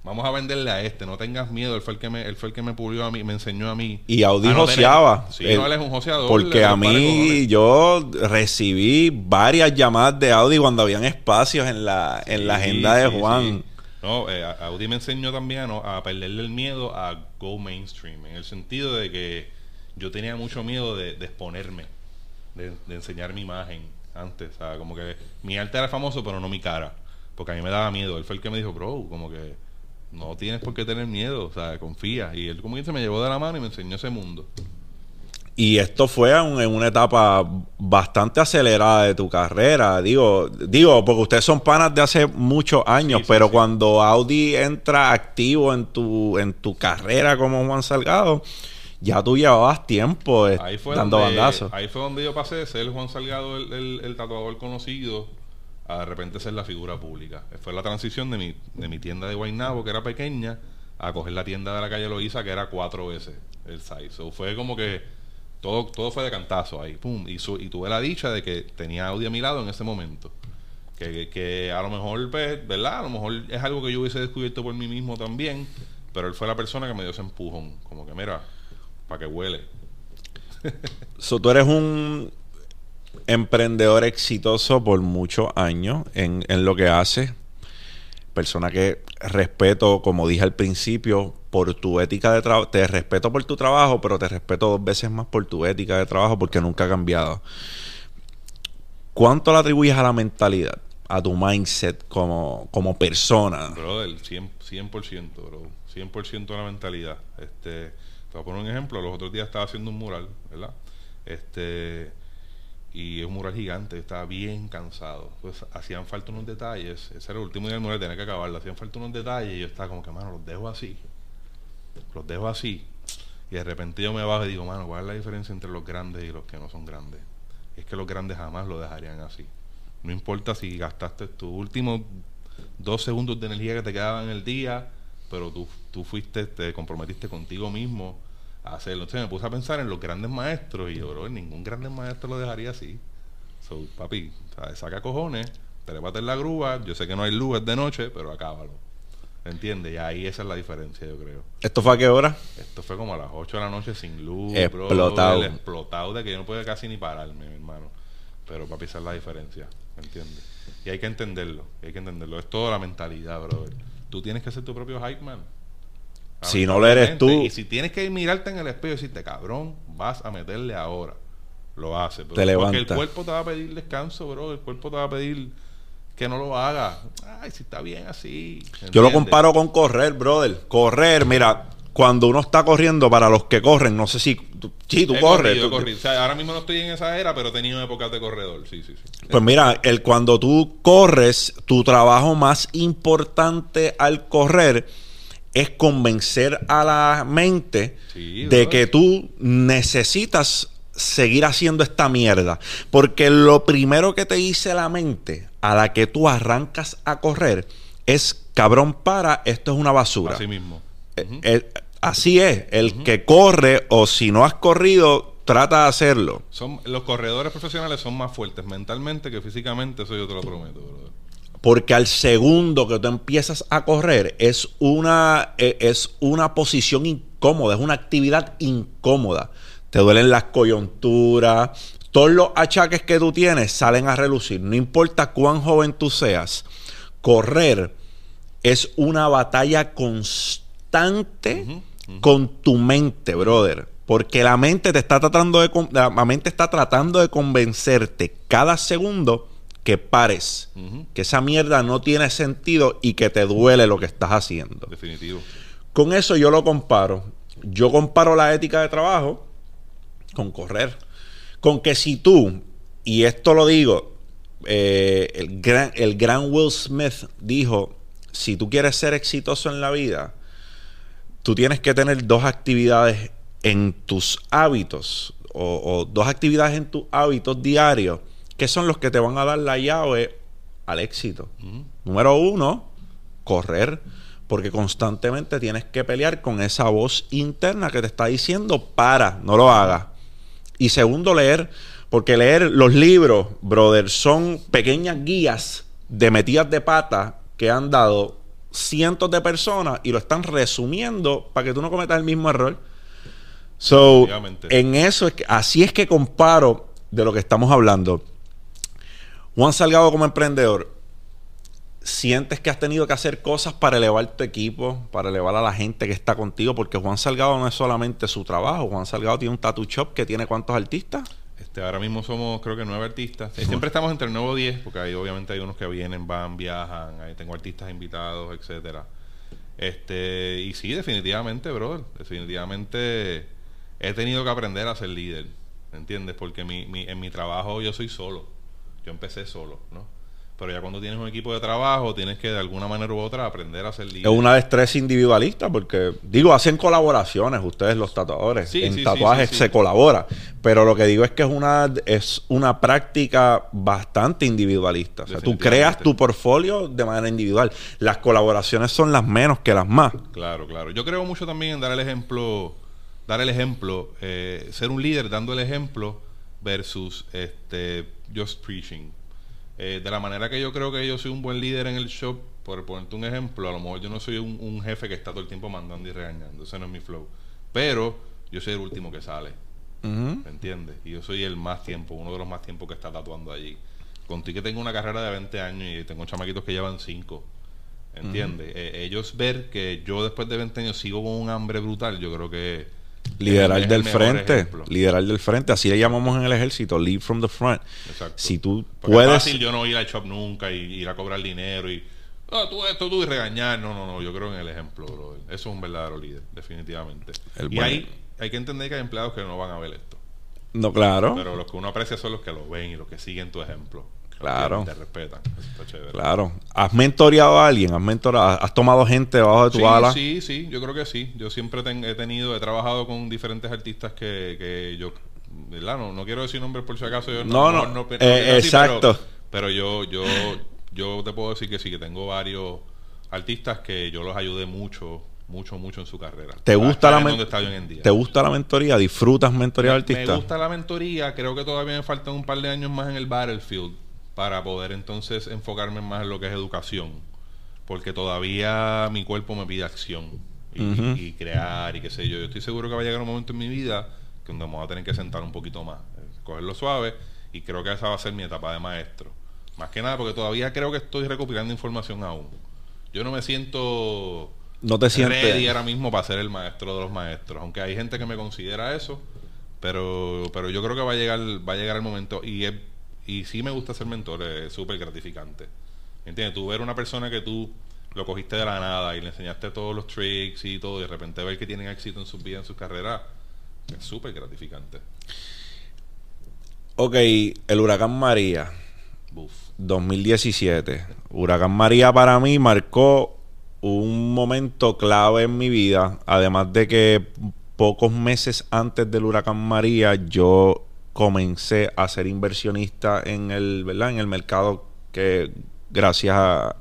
Vamos a venderle a este, no tengas miedo. Él fue el que me, él fue el que me pulió a mí, me enseñó a mí. Y Audi joseaba. Sí, no, él es un joseador. Porque a mí yo recibí varias llamadas de Audi cuando habían espacios en la, en la agenda de Juan. No, eh, Audi me enseñó también a perderle el miedo a go mainstream, en el sentido de que yo tenía mucho miedo de, exponerme, de, enseñar mi imagen antes. O sea, como que mi arte era famoso, pero no mi cara. Porque a mí me daba miedo. Él fue el que me dijo, bro, como que no tienes por qué tener miedo, o sea, confía. Y él como que se me llevó de la mano y me enseñó ese mundo. Y esto fue en una etapa bastante acelerada de tu carrera. Digo, digo, porque ustedes son panas de hace muchos años, pero cuando Audi entra activo en tu, en tu carrera como Juan Salgado, ya tú llevabas tiempo eh, dando bandazos. Ahí fue donde yo pasé de ser Juan Salgado, el, tatuador conocido, a de repente ser la figura pública. Fue la transición de mi, de mi tienda de Guaynabo, que era pequeña, a coger la tienda de la calle Loíza, que era cuatro veces el size. fue como que todo, todo fue de cantazo ahí, pum. Y, y tuve la dicha de que tenía Audi a mi lado en ese momento. Que, que a lo mejor, pues, ¿verdad? A lo mejor es algo que yo hubiese descubierto por mí mismo también, pero él fue la persona que me dio ese empujón. Como que, mira, para que huele. so, tú eres un emprendedor exitoso por muchos años en, lo que haces. Persona que respeto, como dije al principio, por tu ética de trabajo. Te respeto por tu trabajo, pero te respeto dos veces más por tu ética de trabajo porque nunca ha cambiado. ¿Cuánto le atribuyes a la mentalidad? A tu mindset como, como persona. Brother, 100%, 100%, bro. 100% a la mentalidad. Este te voy a poner un ejemplo. Los otros días estaba haciendo un mural, ¿verdad? Este, y es un mural gigante, estaba bien cansado. Pues hacían falta unos detalles. Ese era el último día del mural, tenía que acabarlo. Hacían falta unos detalles y yo estaba como que, mano, los dejo así. Los dejo así. Y de repente yo me bajo y digo, mano, ¿cuál es la diferencia entre los grandes y los que no son grandes? es que los grandes jamás lo dejarían así. No importa si gastaste tus últimos dos segundos de energía que te quedaban en el día pero tú, tú fuiste, te comprometiste contigo mismo a hacerlo. Entonces me puse a pensar en los grandes maestros y yo, bro, ningún grande maestro lo dejaría así. So, papi, saca cojones, trépate en la grúa. Yo sé que no hay luz, de noche, pero acábalo. ¿Entiendes? Y ahí esa es la diferencia, yo creo. ¿Esto fue a qué hora? Esto fue como a las 8 de la noche sin luz. Explotado. explotado de que yo no podía casi ni pararme, mi hermano. Pero papi, esa es la diferencia, ¿me entiendes? Y hay que entenderlo, hay que entenderlo. Es toda la mentalidad, brother tú tienes que ser tu propio hype man. Si no lo eres tú. Y si tienes que mirarte en el espejo y decirte, cabrón, vas a meterle ahora. Lo hace. Te Porque el cuerpo te va a pedir descanso, bro. El cuerpo te va a pedir que no lo haga. Ay, si está bien así. Yo lo comparo con correr, brother. Correr, mira, cuando uno está corriendo, para los que corren, no sé si. Sí, tú corres. ahora mismo no estoy en esa era, pero he tenido épocas de corredor. Sí, sí, sí. Pues mira, el, cuando tú corres, tu trabajo más importante al correr es convencer a la mente de que tú necesitas seguir haciendo esta mierda. Porque lo primero que te dice la mente a la que tú arrancas a correr es, cabrón, para, esto es una basura. Así mismo. Eh, eh, así es. El que corre, o si no has corrido, trata de hacerlo. Son, los corredores profesionales son más fuertes mentalmente que físicamente, eso yo te lo prometo, Porque al segundo que tú empiezas a correr es una, e, es una posición incómoda, es una actividad incómoda. Te duelen las coyunturas, todos los achaques que tú tienes salen a relucir. No importa cuán joven tú seas, correr es una batalla constante con tu mente, brother. Porque la mente te está tratando de la mente está tratando de convencerte cada segundo que pares, que esa mierda no tiene sentido y que te duele lo que estás haciendo. Definitivo. Con eso yo lo comparo. Yo comparo la ética de trabajo con correr. Con que si tú, y esto lo digo, eh, el, gran, el gran Will Smith dijo, si tú quieres ser exitoso en la vida, tú tienes que tener dos actividades en tus hábitos o, dos actividades en tus hábitos diarios que son los que te van a dar la llave al éxito. Número uno, correr. Porque constantemente tienes que pelear con esa voz interna que te está diciendo para, no lo hagas. Y segundo, leer, porque leer los libros, brother, son pequeñas guías de metidas de pata que han dado cientos de personas y lo están resumiendo para que tú no cometas el mismo error. So, en eso es que, así es que comparo de lo que estamos hablando. Juan Salgado como emprendedor, sientes que has tenido que hacer cosas para elevar tu equipo, para elevar a la gente que está contigo, porque Juan Salgado no es solamente su trabajo, Juan Salgado tiene un tattoo shop que tiene cuántos artistas? Este, ahora mismo somos creo que nueve artistas. Siempre estamos entre el nuevo diez, porque ahí obviamente hay unos que vienen, van, viajan, ahí tengo artistas invitados, etcétera. Este, y sí, definitivamente, bro, definitivamente he tenido que aprender a ser líder, ¿entiendes? Porque mi, mi, en mi trabajo yo soy solo. Yo empecé solo, ¿no? Pero ya cuando tienes un equipo de trabajo, tienes que de alguna manera u otra aprender a ser líder. Es una destreza individualista, porque, digo, hacen colaboraciones ustedes los tatuadores. en tatuajes se colabora. Pero lo que digo es que es una, es una práctica bastante individualista. O sea, tú creas tu portfolio de manera individual. Las colaboraciones son las menos que las más. Claro, claro. Yo creo mucho también en dar el ejemplo, dar el ejemplo, eh, ser un líder dando el ejemplo versus este just preaching. Eh, de la manera que yo creo que yo soy un buen líder en el shop, por ponerte un ejemplo, a lo mejor yo no soy un, jefe que está todo el tiempo mandando y regañando, ese no es mi flow. Pero yo soy el último que sale, ¿me entiendes? Y yo soy el más tiempo, uno de los más tiempos que está tatuando allí. Contigo que tengo una carrera de 20 años y tengo chamaquitos que llevan 5. ¿Entiendes? Eh, ellos ver que yo después de 20 años sigo con un hambre brutal, yo creo que Liderar del frente, liderar del frente, así le llamamos en el ejército, lead from the front. Exacto. Si tú puedes. Es fácil yo no ir al shop nunca y ir a cobrar dinero y. Ah, tú esto, tú y regañar. No, no, no. Yo creo en el ejemplo, bro. Eso es un verdadero líder, definitivamente. y hay, hay que entender que hay empleados que no van a ver esto. No, claro. Pero los que uno aprecia son los que lo ven y los que siguen tu ejemplo. Claro. Te respetan. Claro. ¿Has mentoreado a alguien? ¿Has, mentorado, ¿Has tomado gente debajo de tu ala? Sí, sí, yo creo que sí. Yo siempre he tenido, he trabajado con diferentes artistas que, que yo, ¿verdad? No, no quiero decir nombres por si acaso. Yo no, no, no, eh, exacto. pero, yo, yo, yo te puedo decir que sí, que tengo varios artistas que yo los ayudé mucho mucho, mucho en su carrera. ¿Te gusta, la ¿Te gusta la mentoría? ¿Disfrutas mentoría artistas? Me gusta la mentoría. Creo que todavía me faltan un par de años más en el Battlefield para poder entonces enfocarme más en lo que es educación. Porque todavía mi cuerpo me pide acción y, crear y qué sé yo. Yo estoy seguro que va a llegar un momento en mi vida que donde vamos a tener que sentar un poquito más, eh, cogerlo suave y creo que esa va a ser mi etapa de maestro. Más que nada porque todavía creo que estoy recopilando información aún. Yo no me siento no te sientes ready ahora mismo para ser el maestro de los maestros, aunque hay gente que me considera eso, pero pero yo creo que va a llegar va a llegar el momento y es y sí me gusta ser mentor, es súper gratificante. ¿Entiendes? Tú ver una persona que tú lo cogiste de la nada y le enseñaste todos los tricks y todo, y de repente ver que tienen éxito en su vida, en su carrera, es súper gratificante. Ok, el huracán María. 2017. Huracán María para mí marcó un momento clave en mi vida. Además de que pocos meses antes del huracán María yo comencé a ser inversionista en el, ¿verdad? En el mercado que gracias a,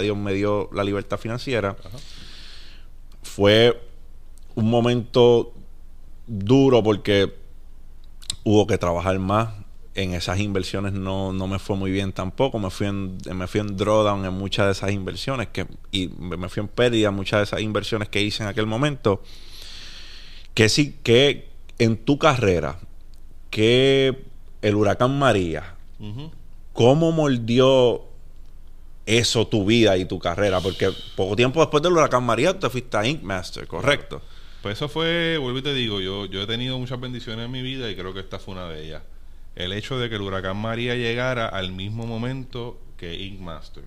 Dios me dio la libertad financiera. Fue un momento duro porque hubo que trabajar más. En esas inversiones no, no me fue muy bien tampoco. Me fui en, me fui en drawdown en muchas de esas inversiones que, y me fui en pérdida en muchas de esas inversiones que hice en aquel momento. Que sí, que en tu carrera, que el huracán María, ¿cómo mordió eso tu vida y tu carrera? Porque poco tiempo después del huracán María te fuiste a Ink Master, ¿correcto? Pues eso fue, vuelvo y te digo, yo, yo he tenido muchas bendiciones en mi vida y creo que esta fue una de ellas. El hecho de que el huracán María llegara al mismo momento que Ink Master.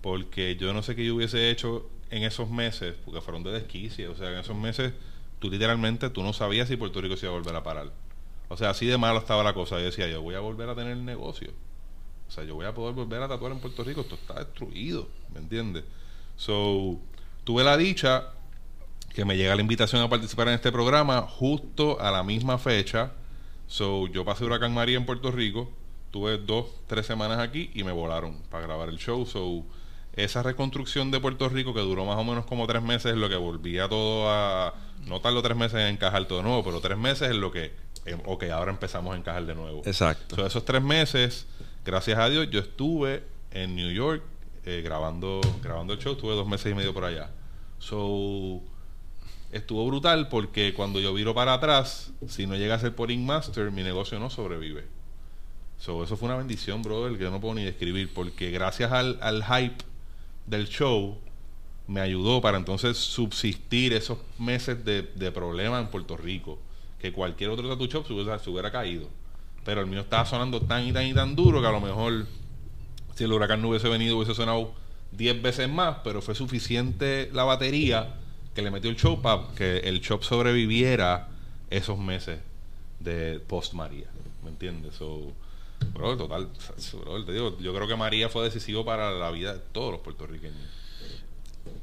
Porque yo no sé qué yo hubiese hecho en esos meses, porque fueron de desquicia. O sea, en esos meses tú literalmente tú no sabías si Puerto Rico se iba a volver a parar. O sea, así de malo estaba la cosa. Yo decía, yo voy a volver a tener negocio. O sea, yo voy a poder volver a tatuar en Puerto Rico. Esto está destruido, ¿me entiendes? So, tuve la dicha que me llega la invitación a participar en este programa justo a la misma fecha. So, yo pasé Huracán María en Puerto Rico. Tuve dos, tres semanas aquí y me volaron para grabar el show. So, esa reconstrucción de Puerto Rico que duró más o menos como tres meses, es lo que volvía todo a... No tardó tres meses en encajar todo nuevo, pero tres meses es lo que... eh, ok, ahora empezamos a encajar de nuevo. Exacto. So, esos tres meses, gracias a Dios, yo estuve en New York eh, grabando, grabando el show. Estuve dos meses y medio por allá. So, estuvo brutal porque cuando yo viro para atrás, si no llega a ser por Master, mi negocio no sobrevive. So, eso fue una bendición, brother, que yo no puedo ni describir, porque gracias al, al hype del show, me ayudó para entonces subsistir esos meses de, de problemas en Puerto Rico, que cualquier otro tattoo shop se hubiera, caído. Pero el mío estaba sonando tan y tan y tan duro que a lo mejor si el huracán no hubiese venido hubiese sonado 10 veces más, pero fue suficiente la batería que le metió el show para que el shop sobreviviera esos meses de post María. ¿Me entiendes? So, bro, total, bro, te digo, yo creo que María fue decisivo para la vida de todos los puertorriqueños.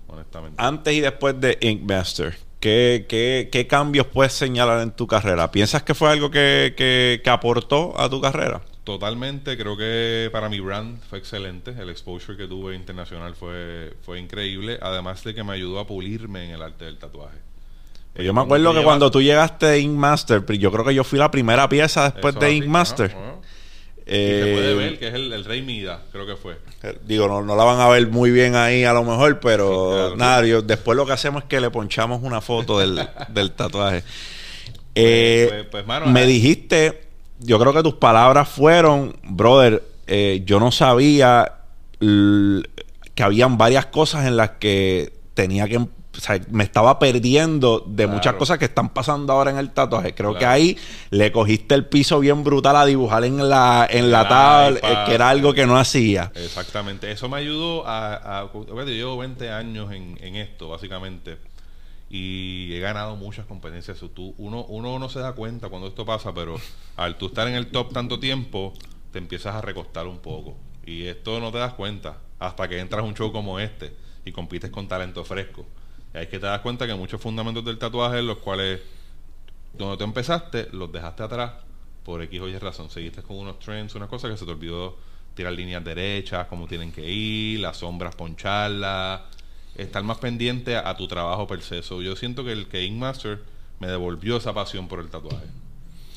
Honestamente. Antes y después de Ink Master, ¿qué, qué, qué cambios puedes señalar en tu carrera? ¿Piensas que fue algo que, que, que aportó a tu carrera? Totalmente, creo que para mi brand fue excelente. El exposure que tuve internacional fue, fue increíble. Además de que me ayudó a pulirme en el arte del tatuaje. Pues yo me acuerdo que cuando tú llegaste de Ink Master, yo creo que yo fui la primera pieza después Eso de Ink Master. Eh, y se puede ver que es el, el Rey Mida, creo que fue. Digo, no, no la van a ver muy bien ahí a lo mejor, pero claro. nada, yo- después lo que hacemos es que le ponchamos una foto del, *laughs* del tatuaje. Eh, pues- pues, mano, me eh. dijiste, yo creo que tus palabras fueron, brother, eh, yo no sabía que habían varias cosas en las que tenía que... O sea, me estaba perdiendo de Claro. muchas cosas que están pasando ahora en el tatuaje. Creo que ahí le cogiste el piso bien brutal a dibujar en la, en la tabla, eh, que era algo que no hacía. Exactamente. Eso me ayudó a... a yo llevo 20 años en, en esto, básicamente. Y he ganado muchas competencias. Tú- uno, uno no se da cuenta cuando esto pasa, pero al tú estar en el top tanto tiempo, te empiezas a recostar un poco. Y esto no te das cuenta hasta que entras a un show como este y compites con talento fresco. Es que te das cuenta que muchos fundamentos del tatuaje, los cuales donde tú empezaste, los dejaste atrás por X o Y razón. Seguiste con unos trends, unas cosas que se te olvidó tirar líneas derechas, cómo tienen que ir, las sombras poncharlas, estar más pendiente a, tu trabajo per se. Yo siento que el que Ink Master me devolvió esa pasión por el tatuaje.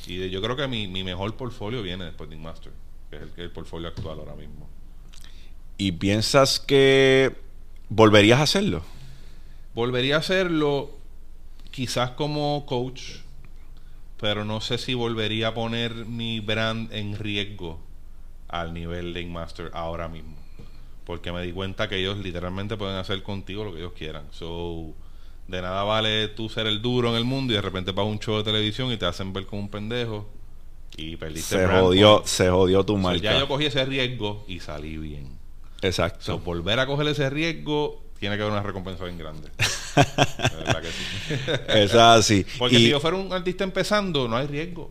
Y yo creo que mi, mi mejor portfolio viene después de Ink Master, que es el, que es el portfolio actual ahora mismo. ¿Y piensas que volverías a hacerlo? Volvería a hacerlo quizás como coach, pero no sé si volvería a poner mi brand en riesgo al nivel de Master ahora mismo. Porque me di cuenta que ellos literalmente pueden hacer contigo lo que ellos quieran. So, de nada vale tú ser el duro en el mundo y de repente vas a un show de televisión y te hacen ver como un pendejo y perdiste Se jodió, se jodió tu So, marca. ya yo cogí ese riesgo y salí bien. Exacto. So, volver a coger ese riesgo tiene que haber una recompensa bien grande. *laughs* Que sí. es así. Porque Y si yo fuera un artista empezando, no hay riesgo.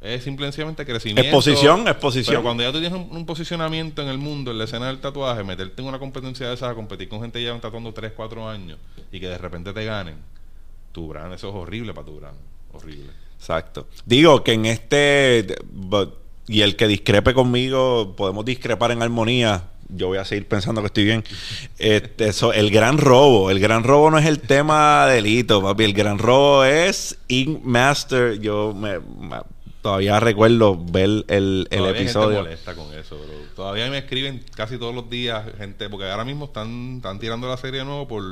Es simplemente crecimiento. Exposición, exposición. Pero cuando ya tú tienes un, un posicionamiento en el mundo, en la escena del tatuaje, meterte en una competencia de esas, a competir con gente que llevan tatuando 3, 4 años y que de repente te ganen, tu brand, eso es horrible para tu brand. Horrible. Exacto. Digo que en este. but- y el que discrepe conmigo, podemos discrepar en armonía. Yo voy a seguir pensando que estoy bien. Este, eso, el gran robo. El gran robo no es el tema delito, papi. El gran robo es Ink Master. Yo me, me- todavía recuerdo ver el, el gente episodio. molesta con eso, bro. Todavía me escriben casi todos los días gente, porque ahora mismo están, están tirando la serie de nuevo por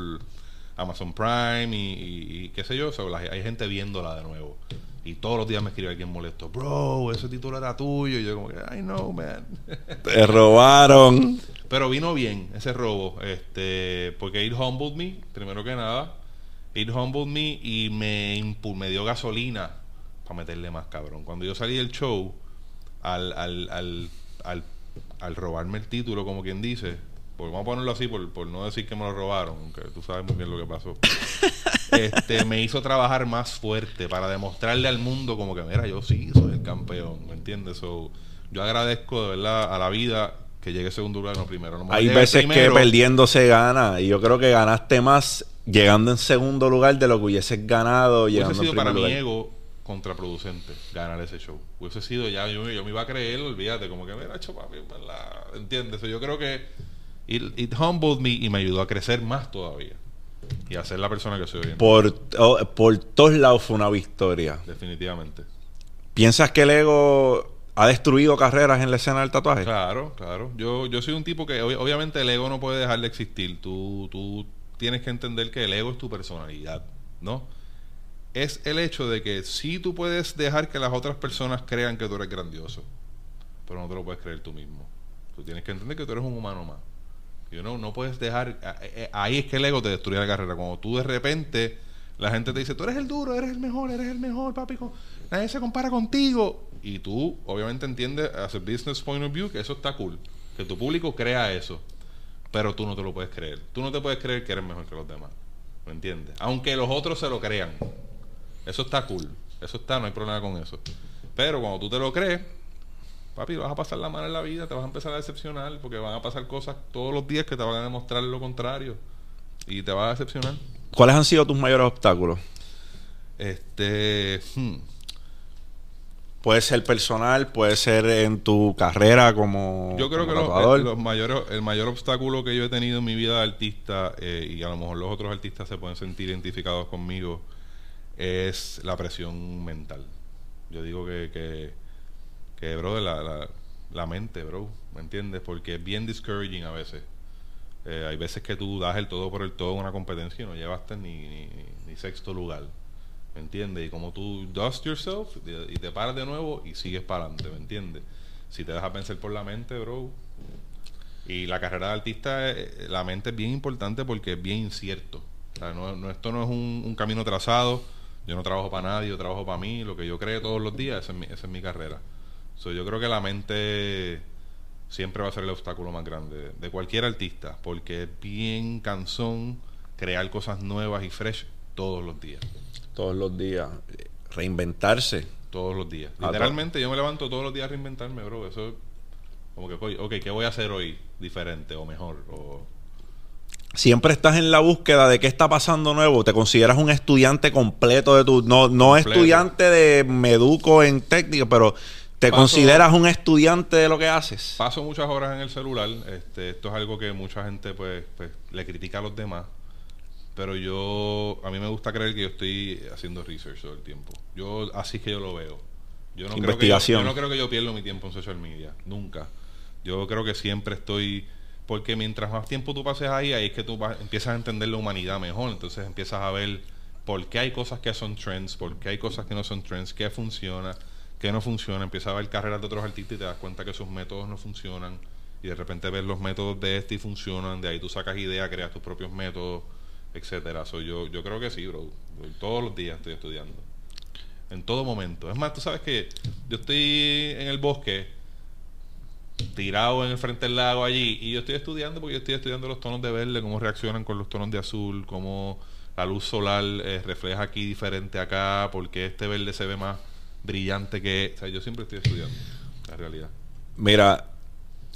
Amazon Prime y, y- y qué sé yo. so, la- hay gente viéndola de nuevo. Y todos los días me escribe alguien molesto. Bro, ese título era tuyo. Y yo como que, I know, man. *laughs* Te robaron. Pero vino bien ese robo. Este, porque It Humbled Me, primero que nada. It Humbled Me y me, me dio gasolina para meterle más cabrón. Cuando yo salí del show, al, al, al, al robarme el título, como quien dice, pues vamos a ponerlo así por, por no decir que me lo robaron, aunque tú sabes muy bien lo que pasó. *laughs* este me hizo trabajar más fuerte para demostrarle al mundo como que mira yo sí soy el campeón ¿me entiendes? So, yo agradezco de verdad a la vida que llegue segundo lugar no primero No Hay veces primero, que perdiendo se gana. Y yo creo que ganaste más llegando en segundo lugar de lo que hubieses ganado hubiese llegando sido para mi lugar. ego contraproducente ganar ese show hubiese sido ya yo, yo me iba a creer olvídate como que mira hecho papi ¿verdad? ¿entiendes? So, yo creo que It, it humbled me y me ayudó a crecer más todavía. Y a ser la persona que soy hoy en. Por, oh, por todos lados fue una victoria. Definitivamente. ¿Piensas que el ego ha destruido carreras en la escena del tatuaje? Claro, claro. Yo, yo soy un tipo que ob- obviamente el ego no puede dejar de existir. Tú, tú tienes que entender que el ego es tu personalidad, ¿no? Es el hecho de que sí tú puedes dejar que las otras personas crean que tú eres grandioso, pero no te lo puedes creer tú mismo. Tú tienes que entender que tú eres un humano más. You know, no puedes dejar... a- a- Ahí es que el ego te destruye la carrera. Cuando tú de repente la gente te dice, tú eres el duro, eres el mejor, eres el mejor, papi, nadie se compara contigo. Y tú, obviamente, entiendes, as a business point of view, que eso está cool. Que tu público crea eso. Pero tú no te lo puedes creer. Tú no te puedes creer que eres mejor que los demás. ¿Me entiendes? Aunque los otros se lo crean. Eso está cool. Eso está, no hay problema con eso. Pero cuando tú te lo crees, papi, vas a pasar la mano en la vida, te vas a empezar a decepcionar, porque van a pasar cosas todos los días que te van a demostrar lo contrario. Y te vas a decepcionar. ¿Cuáles han sido tus mayores obstáculos? Este. hmm, Puede ser personal, puede ser en tu carrera como, Yo creo como que los, el, los mayores, el mayor obstáculo que yo he tenido en mi vida de artista, eh, y a lo mejor los otros artistas se pueden sentir identificados conmigo, es la presión mental. Yo digo que, que, bro, la, la, la mente, bro, ¿me entiendes? Porque es bien discouraging a veces. Eh, hay veces que tú das el todo por el todo en una competencia y no llevaste ni, ni, sexto lugar. ¿Me entiendes? Y como tú dust yourself y te paras de nuevo y sigues para adelante, ¿me entiendes? Si te dejas vencer por la mente, bro. Y la carrera de artista, eh, la mente es bien importante porque es bien incierto. No, no- esto no es un, camino trazado. Yo no trabajo para nadie, yo trabajo para mí. Lo que yo creo todos los días, es mi, esa es mi carrera. So, yo creo que la mente siempre va a ser el obstáculo más grande de, cualquier artista porque es bien cansón crear cosas nuevas y fresh todos los días. Todos los días. Reinventarse. Todos los días. Ah, Literalmente yo me levanto todos los días a reinventarme, bro. Eso es como que, ok, ¿qué voy a hacer hoy diferente o mejor? O, Siempre estás en la búsqueda de qué está pasando nuevo. Te consideras un estudiante completo de tu... No, no Completo. estudiante de me educo en técnica, pero te Paso- consideras un estudiante de lo que haces. Paso muchas horas en el celular. Este, esto es algo que mucha gente pues, pues le critica a los demás. Pero yo, a mí me gusta creer que yo estoy haciendo research todo el tiempo. Yo, así es que yo lo veo. Yo no Investigación. Creo que yo, yo no creo que yo pierdo mi tiempo en social media. Nunca. Yo creo que siempre estoy... Porque mientras más tiempo tú pases ahí, ahí es que tú vas- empiezas a entender la humanidad mejor. Entonces empiezas a ver por qué hay cosas que son trends, por qué hay cosas que no son trends, qué funciona, qué no funciona. Empiezas a ver carreras de otros artistas y te das cuenta que sus métodos no funcionan. Y de repente ves los métodos de este y funcionan. De ahí tú sacas ideas, creas tus propios métodos, etcétera. So, yo, yo creo que sí, bro. Todos los días estoy estudiando. En todo momento. Es más, tú sabes que yo estoy en el bosque tirado en el frente del lago allí y yo estoy estudiando porque yo estoy estudiando los tonos de verde, cómo reaccionan con los tonos de azul, cómo la luz solar eh, refleja aquí diferente acá, porque este verde se ve más brillante que... O sea, yo siempre estoy estudiando, la realidad. Mira,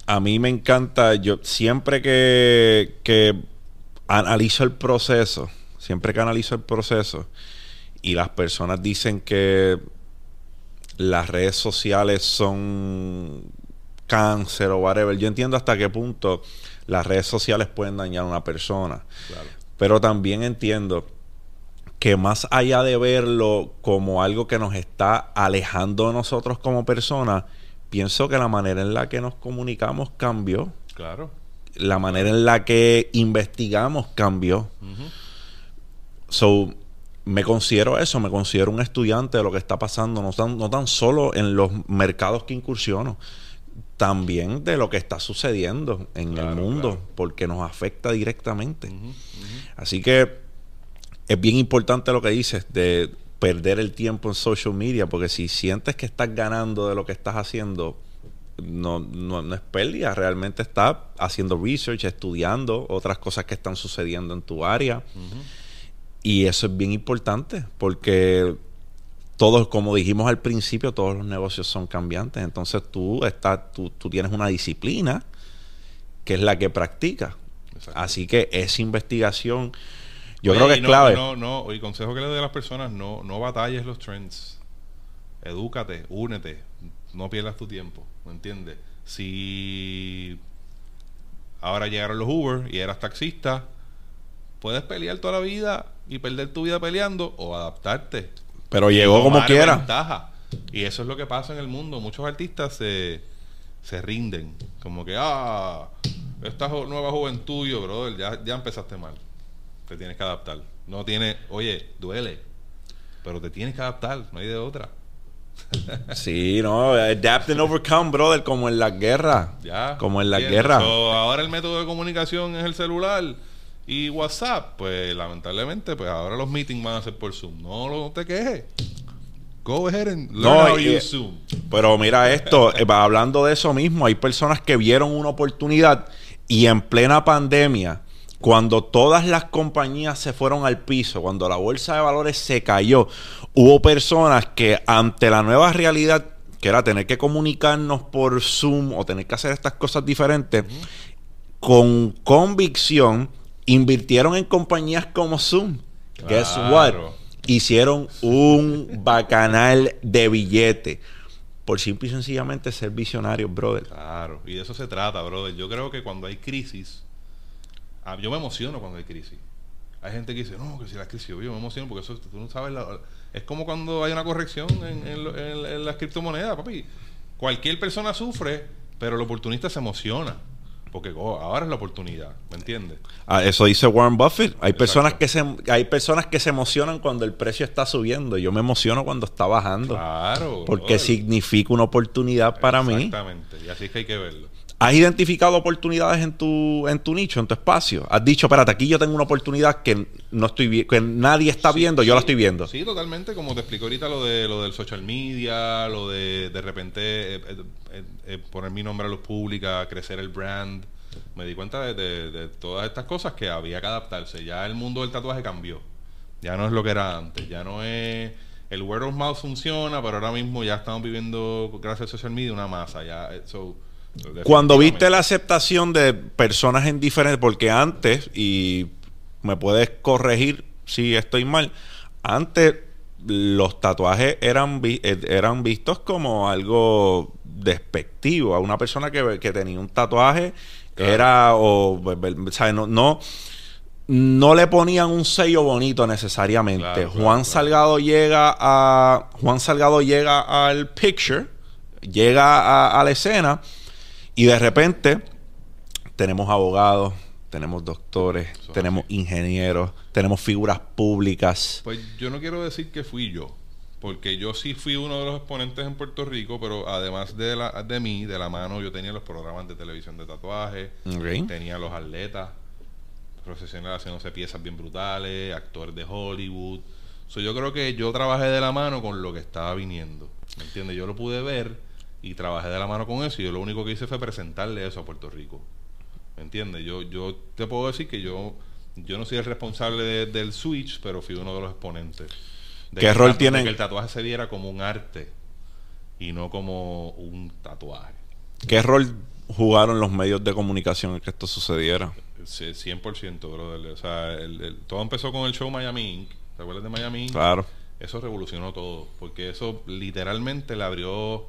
a mí me encanta, yo siempre que, que analizo el proceso, siempre que analizo el proceso y las personas dicen que las redes sociales son cáncer o whatever, yo entiendo hasta qué punto las redes sociales pueden dañar a una persona. Claro. Pero también entiendo que más allá de verlo como algo que nos está alejando de nosotros como personas, pienso que la manera en la que nos comunicamos cambió. Claro. La manera en la que investigamos cambió. So, me considero eso, me considero un estudiante de lo que está pasando, no tan, no tan solo en los mercados que incursiono, también de lo que está sucediendo en Claro, el mundo, claro. porque nos afecta directamente. Así que es bien importante lo que dices de perder el tiempo en social media, porque si sientes que estás ganando de lo que estás haciendo, no, no, no es pérdida, realmente estás haciendo research, estudiando otras cosas que están sucediendo en tu área. Y eso es bien importante, porque todos, como dijimos al principio, todos los negocios son cambiantes. Entonces tú, estás, tú, tú tienes una disciplina que es la que practicas. Así que esa investigación, yo Oye, creo que es no- clave. No, no, y consejo que le doy a las personas, no, no batalles los trends. Edúcate, únete, no pierdas tu tiempo, ¿me entiendes? Si Ahora llegaron los Uber y eras taxista. Puedes pelear toda la vida y perder tu vida peleando o adaptarte. Pero llegó como quiera. ventaja. Y eso es lo que pasa en el mundo. Muchos artistas se, se rinden. Como que, ah, esta jo- nueva juventud, yo, brother, ya, ya empezaste mal. Te tienes que adaptar. No tiene, oye, duele. Pero te tienes que adaptar, no hay de otra. *laughs* Sí, no, adapt and overcome, brother, como en las guerras. Ya. Como en la ¿entiendes? guerra. So, ahora el método de comunicación es el celular y WhatsApp. Pues lamentablemente, pues ahora los meetings van a ser por Zoom. No, no te quejes. Go ahead and learn No, how y- use Zoom. Pero mira esto, *laughs* eh, hablando de eso mismo, hay personas que vieron una oportunidad y en plena pandemia, cuando todas las compañías se fueron al piso, cuando la bolsa de valores se cayó, hubo personas que ante la nueva realidad, que era tener que comunicarnos por Zoom o tener que hacer estas cosas diferentes, con convicción invirtieron en compañías como Zoom. Guess what? Hicieron un bacanal de billete. Por simple y sencillamente ser visionarios, brother. Claro, y de eso se trata, brother. Yo creo que cuando hay crisis, yo me emociono cuando hay crisis. Hay gente que dice, no, que si la crisis, yo me emociono porque eso tú no sabes. la- es como cuando hay una corrección en, en en- en las criptomonedas, papi. Cualquier persona sufre, pero el oportunista se emociona. Porque oh, ahora es la oportunidad, ¿me entiendes? Ah, eso dice Warren Buffett. Hay Exacto. personas que se hay personas que se emocionan cuando el precio está subiendo. Yo me emociono cuando está bajando. Claro. porque significa una oportunidad para mí. Exactamente, y así es que hay que verlo. ¿Has identificado oportunidades en tu, en tu nicho, en tu espacio? Has dicho, espérate, aquí yo tengo una oportunidad que no estoy que nadie está Sí, viendo, yo la estoy viendo. Sí, totalmente, como te explico ahorita lo de lo del social media, lo de de repente eh, eh, eh, poner mi nombre a luz pública, crecer el brand. Me di cuenta de, de- de todas estas cosas que había que adaptarse. Ya el mundo del tatuaje cambió. Ya no es lo que era antes. Ya no es el word of mouth funciona, pero ahora mismo ya estamos viviendo gracias a social media una masa. Ya, so, Cuando viste la aceptación de personas en diferentes, porque antes, y me puedes corregir si estoy mal, antes los tatuajes eran, vi- eh, eran vistos como algo despectivo. A una persona que, que tenía un tatuaje Claro. era, o, ¿sabes? No, no, no le ponían un sello bonito necesariamente. Claro, Juan claro. Salgado llega a. Juan Salgado llega al picture, llega a, a la escena, y de repente tenemos abogados, tenemos doctores, Eso tenemos así. ingenieros, tenemos figuras públicas. Pues yo no quiero decir que fui yo, porque yo sí fui uno de los exponentes en Puerto Rico, pero además de, la, de mí, de la mano, yo tenía los programas de televisión de tatuaje, tenía los atletas profesionales haciéndose piezas bien brutales, actores de Hollywood. So, yo creo que yo trabajé de la mano con lo que estaba viniendo, ¿me entiendes? Yo lo pude ver y trabajé de la mano con eso y yo lo único que hice fue presentarle eso a Puerto Rico. ¿Me entiendes? Yo, yo te puedo decir que yo, yo no soy el responsable de- del switch, pero fui uno de los exponentes. De ¿Qué que rol de que el tatuaje se viera como un arte y no como un tatuaje. ¿Qué rol jugaron los medios de comunicación en que esto sucediera? Sí, 100%, brother. O sea, el- el- todo empezó con el show Miami Inc. ¿Te acuerdas de Miami Inc? Claro. Eso revolucionó todo, porque eso literalmente le abrió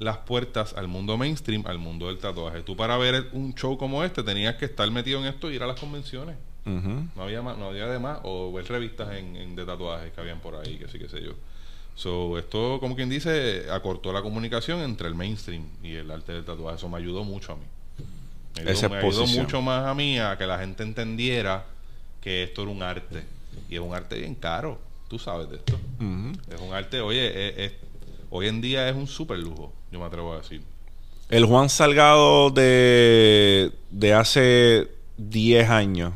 las puertas al mundo mainstream, al mundo del tatuaje. Tú para ver un show como este tenías que estar metido en esto y ir a las convenciones. No había más, no había de más, o ver revistas en, en- de tatuajes que habían por ahí, que sí, que sé yo. So, esto, como quien dice, acortó la comunicación entre el mainstream y el arte del tatuaje. Eso me ayudó mucho a mí. Me ayudó, Esa me ayudó mucho más a mí a que la gente entendiera que esto era un arte. Y es un arte bien caro. Tú sabes de esto. Es un arte, oye, es- es- hoy en día es un super lujo, yo me atrevo a decir. El Juan Salgado de, de hace 10 años,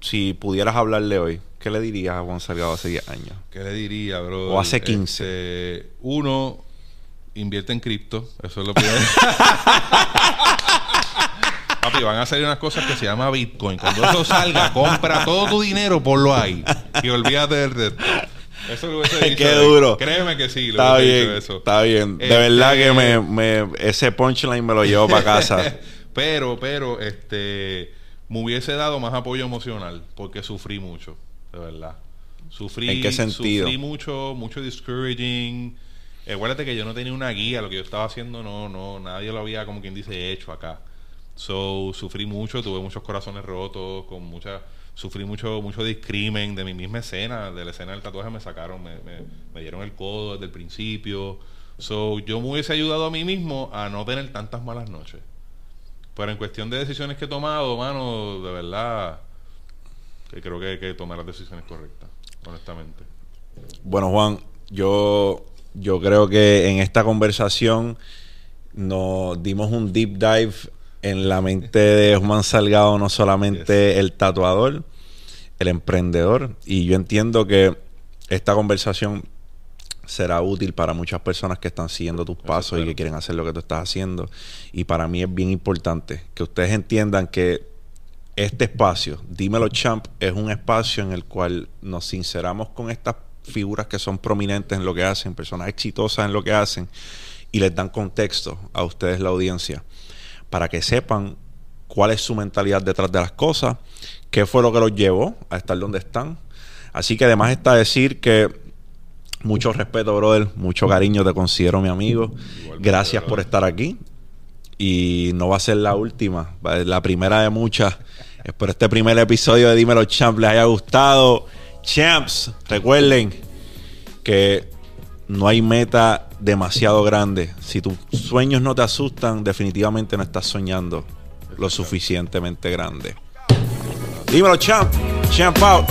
si pudieras hablarle hoy, ¿qué le dirías a Juan Salgado hace 10 años? ¿Qué le diría, bro? O hace 15. Este, uno, invierte en cripto. Eso es lo primero. *laughs* Papi, van a salir unas cosas que se llama Bitcoin. Cuando eso salga, compra todo tu dinero, ponlo ahí. Y olvídate del resto. Eso lo hubiese *laughs* dicho. Qué de- duro. Créeme que sí, lo Está bien, dicho eso. está bien. De Este- verdad que me, me- ese punchline me lo llevo para casa. *laughs* pero, pero, este, me hubiese dado más apoyo emocional porque sufrí mucho, de verdad. Sufrí, ¿En qué sentido? Sufrí mucho, mucho discouraging. Eh, acuérdate que yo no tenía una guía, lo que yo estaba haciendo no, no, nadie lo había, como quien dice, hecho acá. So, sufrí mucho, tuve muchos corazones rotos, con mucha, sufrí mucho, mucho discrimen de mi misma escena, de la escena del tatuaje me sacaron, me, me, me dieron el codo desde el principio. So, yo me hubiese ayudado a mí mismo a no tener tantas malas noches. Pero en cuestión de decisiones que he tomado, mano, de verdad, que creo que, que tomé las decisiones correctas, honestamente. Bueno, Juan, yo, yo creo que en esta conversación nos dimos un deep dive en la mente de Juan Salgado, no solamente el tatuador, el emprendedor. Y yo entiendo que esta conversación será útil para muchas personas que están siguiendo tus pasos y que quieren hacer lo que tú estás haciendo. Y para mí es bien importante que ustedes entiendan que este espacio, Dímelo Champ, es un espacio en el cual nos sinceramos con estas figuras que son prominentes en lo que hacen, personas exitosas en lo que hacen, y les dan contexto a ustedes, la audiencia, para que sepan cuál es su mentalidad detrás de las cosas, qué fue lo que los llevó a estar donde están. Así que además está decir que mucho respeto, brother, mucho cariño, te considero mi amigo. Gracias por estar aquí. Y no va a ser la última, va a ser la primera de muchas. Espero este primer episodio de Dímelo Champ les haya gustado. Champs, recuerden que no hay meta demasiado grande. Si tus sueños no te asustan, definitivamente no estás soñando lo suficientemente grande. Dímelo, champ. Champ out.